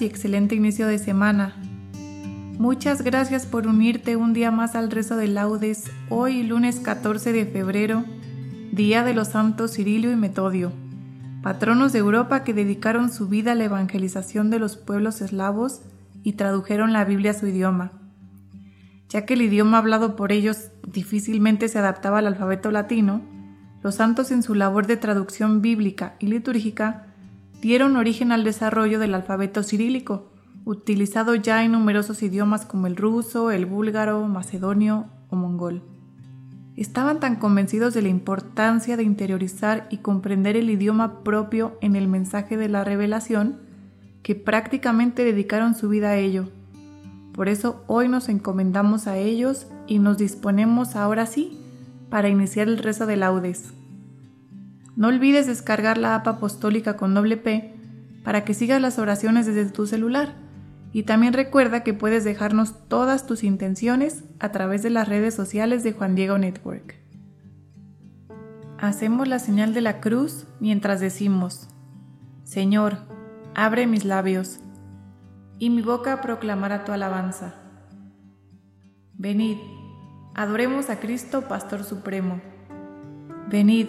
Y excelente inicio de semana. Muchas gracias por unirte un día más al rezo de laudes, hoy lunes 14 de febrero, Día de los Santos Cirilio y Metodio, patronos de Europa que dedicaron su vida a la evangelización de los pueblos eslavos y tradujeron la Biblia a su idioma. Ya que el idioma hablado por ellos difícilmente se adaptaba al alfabeto latino, los santos en su labor de traducción bíblica y litúrgica dieron origen al desarrollo del alfabeto cirílico, utilizado ya en numerosos idiomas como el ruso, el búlgaro, macedonio o mongol. Estaban tan convencidos de la importancia de interiorizar y comprender el idioma propio en el mensaje de la revelación que prácticamente dedicaron su vida a ello. Por eso hoy nos encomendamos a ellos y nos disponemos ahora sí para iniciar el rezo de laudes. No olvides descargar la app apostólica con doble P para que sigas las oraciones desde tu celular. Y también recuerda que puedes dejarnos todas tus intenciones a través de las redes sociales de Juan Diego Network. Hacemos la señal de la cruz mientras decimos, Señor, abre mis labios, y mi boca proclamará tu alabanza. Venid, adoremos a Cristo, Pastor Supremo. Venid,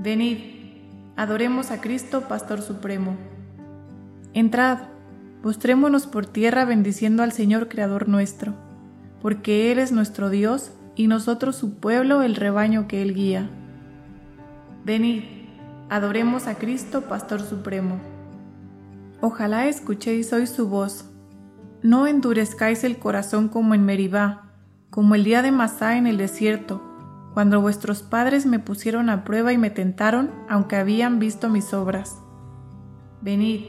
Venid, adoremos a Cristo, Pastor Supremo. Entrad, postrémonos por tierra bendiciendo al Señor Creador nuestro, porque Él es nuestro Dios y nosotros su pueblo, el rebaño que Él guía. Venid, adoremos a Cristo, Pastor Supremo. Ojalá escuchéis hoy su voz. No endurezcáis el corazón como en Meribá, como el día de Masá en el desierto, cuando vuestros padres me pusieron a prueba y me tentaron, aunque habían visto mis obras. Venid,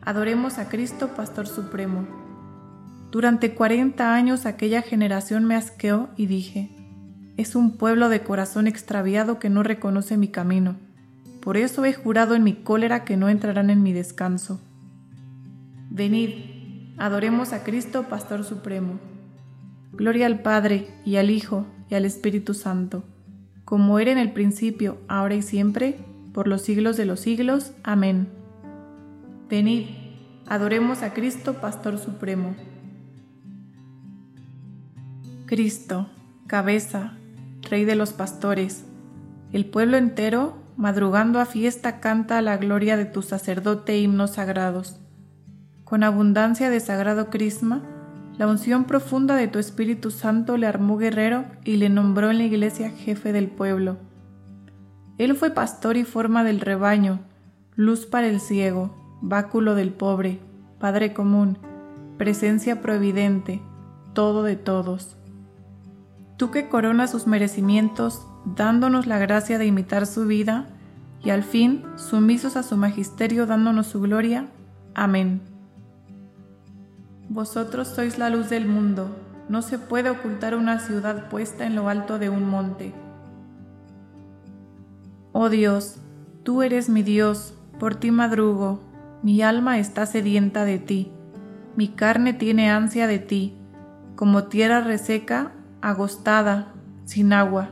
adoremos a Cristo, Pastor Supremo. Durante cuarenta años aquella generación me asqueó y dije, es un pueblo de corazón extraviado que no reconoce mi camino. Por eso he jurado en mi cólera que no entrarán en mi descanso. Venid, adoremos a Cristo, Pastor Supremo. Gloria al Padre, y al Hijo, y al Espíritu Santo, como era en el principio, ahora y siempre, por los siglos de los siglos. Amén. Venid, adoremos a Cristo, Pastor Supremo. Cristo, cabeza, Rey de los pastores, el pueblo entero, madrugando a fiesta, canta la gloria de tu sacerdote himnos sagrados. Con abundancia de sagrado crisma, la unción profunda de tu Espíritu Santo le armó guerrero y le nombró en la iglesia jefe del pueblo. Él fue pastor y forma del rebaño, luz para el ciego, báculo del pobre, Padre común, presencia providente, todo de todos. Tú que coronas sus merecimientos, dándonos la gracia de imitar su vida, y al fin, sumisos a su magisterio, dándonos su gloria. Amén. Vosotros sois la luz del mundo, no se puede ocultar una ciudad puesta en lo alto de un monte. Oh Dios, tú eres mi Dios, por ti madrugo, mi alma está sedienta de ti, mi carne tiene ansia de ti, como tierra reseca, agostada, sin agua.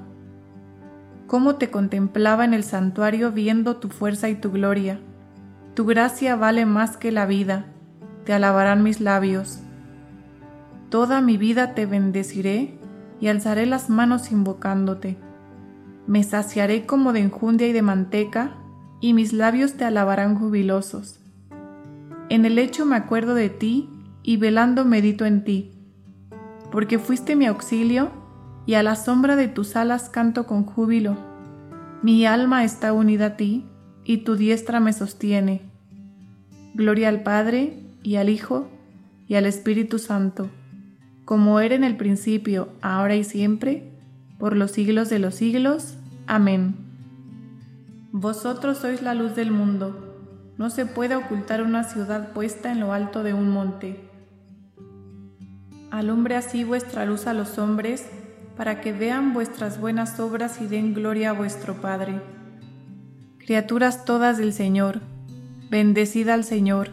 Cómo te contemplaba en el santuario viendo tu fuerza y tu gloria. Tu gracia vale más que la vida, te alabarán mis labios. Toda mi vida te bendeciré y alzaré las manos invocándote. Me saciaré como de enjundia y de manteca, y mis labios te alabarán jubilosos. En el lecho me acuerdo de ti, y velando medito en ti, porque fuiste mi auxilio, y a la sombra de tus alas canto con júbilo. Mi alma está unida a ti, y tu diestra me sostiene. Gloria al Padre, y al Hijo, y al Espíritu Santo como era en el principio, ahora y siempre, por los siglos de los siglos. Amén. Vosotros sois la luz del mundo. No se puede ocultar una ciudad puesta en lo alto de un monte. Alumbre así vuestra luz a los hombres, para que vean vuestras buenas obras y den gloria a vuestro Padre. Criaturas todas del Señor, bendecid al Señor,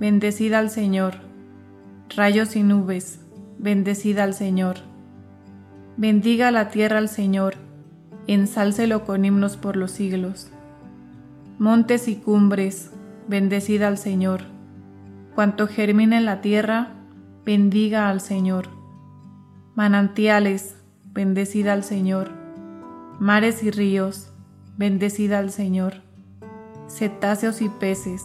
bendecida al Señor. Rayos y nubes, bendecida al Señor. Bendiga la tierra al Señor, ensálcelo con himnos por los siglos. Montes y cumbres, bendecida al Señor. Cuanto germina en la tierra, bendiga al Señor. Manantiales, bendecida al Señor. Mares y ríos, bendecida al Señor. Cetáceos y peces,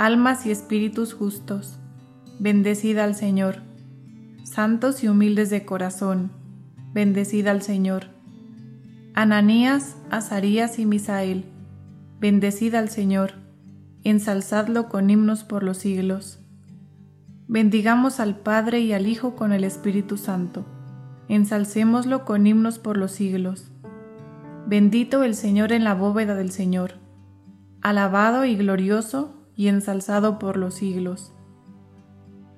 Almas y espíritus justos, bendecida al Señor. Santos y humildes de corazón, bendecida al Señor. Ananías, Azarías y Misael, bendecida al Señor, ensalzadlo con himnos por los siglos. Bendigamos al Padre y al Hijo con el Espíritu Santo, ensalcémoslo con himnos por los siglos. Bendito el Señor en la bóveda del Señor, alabado y glorioso y ensalzado por los siglos.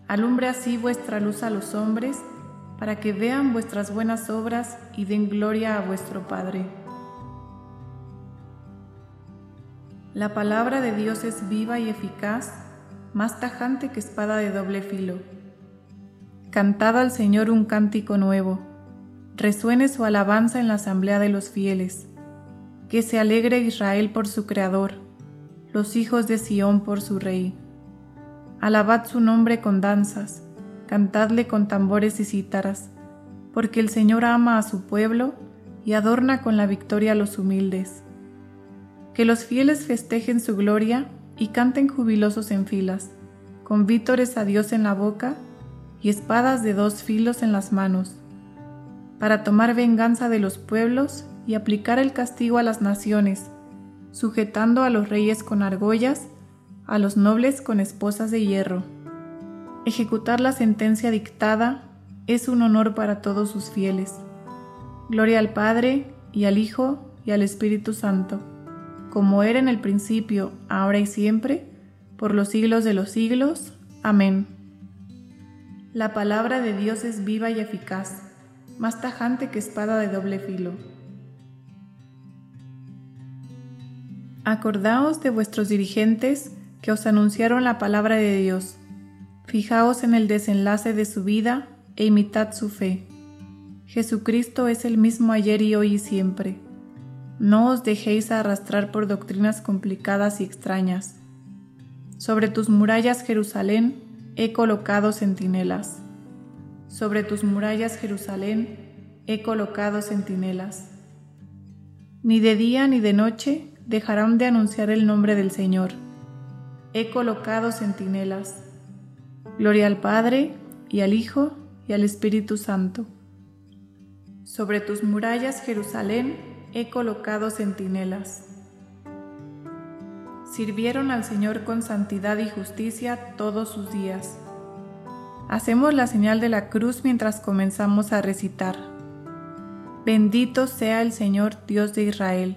Alumbre así vuestra luz a los hombres, para que vean vuestras buenas obras y den gloria a vuestro Padre. La palabra de Dios es viva y eficaz, más tajante que espada de doble filo. Cantad al Señor un cántico nuevo, resuene su alabanza en la asamblea de los fieles. Que se alegre Israel por su Creador, los hijos de Sión por su Rey. Alabad su nombre con danzas, cantadle con tambores y cítaras, porque el Señor ama a su pueblo y adorna con la victoria a los humildes. Que los fieles festejen su gloria y canten jubilosos en filas, con vítores a Dios en la boca y espadas de dos filos en las manos, para tomar venganza de los pueblos y aplicar el castigo a las naciones, sujetando a los reyes con argollas, a los nobles con esposas de hierro. Ejecutar la sentencia dictada es un honor para todos sus fieles. Gloria al Padre, y al Hijo, y al Espíritu Santo, como era en el principio, ahora y siempre, por los siglos de los siglos. Amén. La palabra de Dios es viva y eficaz, más tajante que espada de doble filo. Acordaos de vuestros dirigentes que os anunciaron la palabra de Dios. Fijaos en el desenlace de su vida e imitad su fe. Jesucristo es el mismo ayer y hoy y siempre. No os dejéis arrastrar por doctrinas complicadas y extrañas. Sobre tus murallas, Jerusalén, he colocado centinelas. Sobre tus murallas, Jerusalén, he colocado centinelas. Ni de día ni de noche dejarán de anunciar el nombre del Señor. He colocado centinelas. Gloria al Padre, y al Hijo, y al Espíritu Santo. Sobre tus murallas, Jerusalén, he colocado centinelas. Sirvieron al Señor con santidad y justicia todos sus días. Hacemos la señal de la cruz mientras comenzamos a recitar. Bendito sea el Señor Dios de Israel,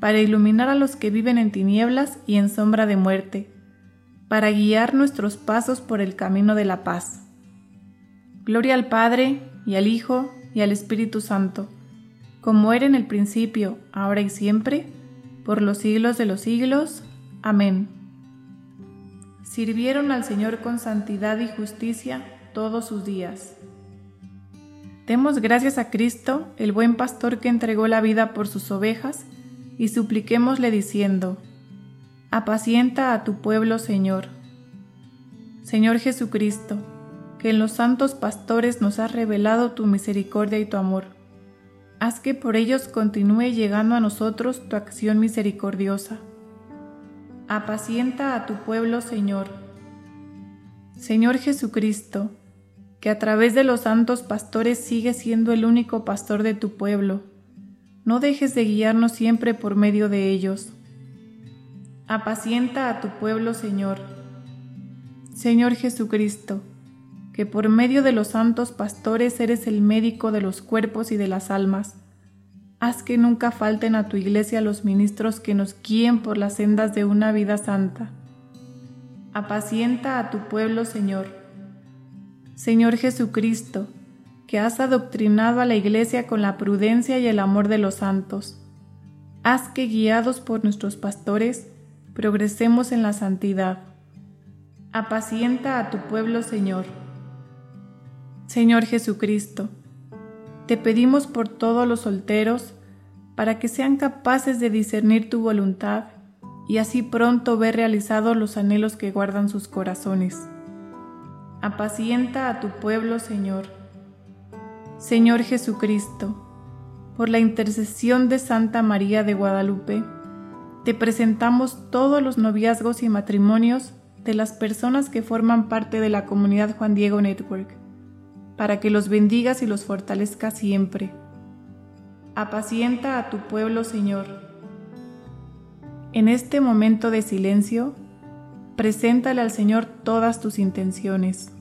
para iluminar a los que viven en tinieblas y en sombra de muerte para guiar nuestros pasos por el camino de la paz. Gloria al Padre, y al Hijo, y al Espíritu Santo, como era en el principio, ahora y siempre, por los siglos de los siglos. Amén. Sirvieron al Señor con santidad y justicia todos sus días. Demos gracias a Cristo, el buen pastor que entregó la vida por sus ovejas, y supliquémosle diciendo, apacienta a tu pueblo, Señor. Señor Jesucristo, que en los santos pastores nos has revelado tu misericordia y tu amor. Haz que por ellos continúe llegando a nosotros tu acción misericordiosa. Apacienta a tu pueblo, Señor. Señor Jesucristo, que a través de los santos pastores sigues siendo el único pastor de tu pueblo. No dejes de guiarnos siempre por medio de ellos Apacienta a tu pueblo, Señor. Señor Jesucristo, que por medio de los santos pastores eres el médico de los cuerpos y de las almas. Haz que nunca falten a tu iglesia los ministros que nos guíen por las sendas de una vida santa. Apacienta a tu pueblo, Señor. Señor Jesucristo, que has adoctrinado a la iglesia con la prudencia y el amor de los santos. Haz que guiados por nuestros pastores, progresemos en la santidad. Apacienta a tu pueblo, Señor. Señor Jesucristo, te pedimos por todos los solteros para que sean capaces de discernir tu voluntad y así pronto ver realizados los anhelos que guardan sus corazones. Apacienta a tu pueblo, Señor. Señor Jesucristo, por la intercesión de Santa María de Guadalupe, te presentamos todos los noviazgos y matrimonios de las personas que forman parte de la comunidad Juan Diego Network, para que los bendigas y los fortalezca siempre. Apacienta a tu pueblo, Señor. En este momento de silencio, preséntale al Señor todas tus intenciones.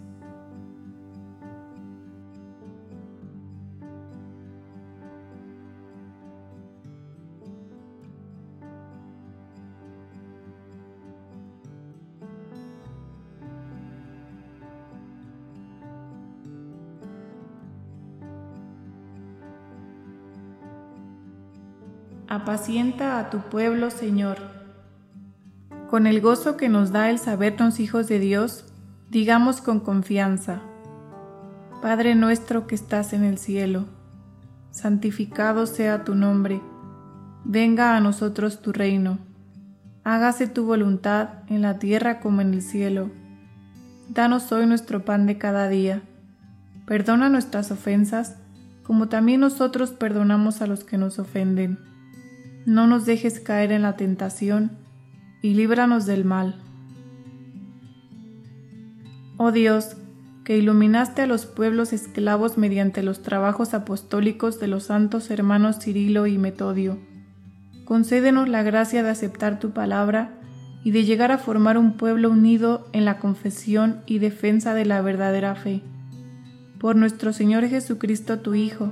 Apacienta a tu pueblo, Señor. Con el gozo que nos da el sabernos hijos de Dios, digamos con confianza, Padre nuestro que estás en el cielo, santificado sea tu nombre, venga a nosotros tu reino, hágase tu voluntad en la tierra como en el cielo. Danos hoy nuestro pan de cada día, perdona nuestras ofensas, como también nosotros perdonamos a los que nos ofenden. No nos dejes caer en la tentación, y líbranos del mal. Oh Dios, que iluminaste a los pueblos esclavos mediante los trabajos apostólicos de los santos hermanos Cirilo y Metodio, concédenos la gracia de aceptar tu palabra y de llegar a formar un pueblo unido en la confesión y defensa de la verdadera fe. Por nuestro Señor Jesucristo, tu Hijo,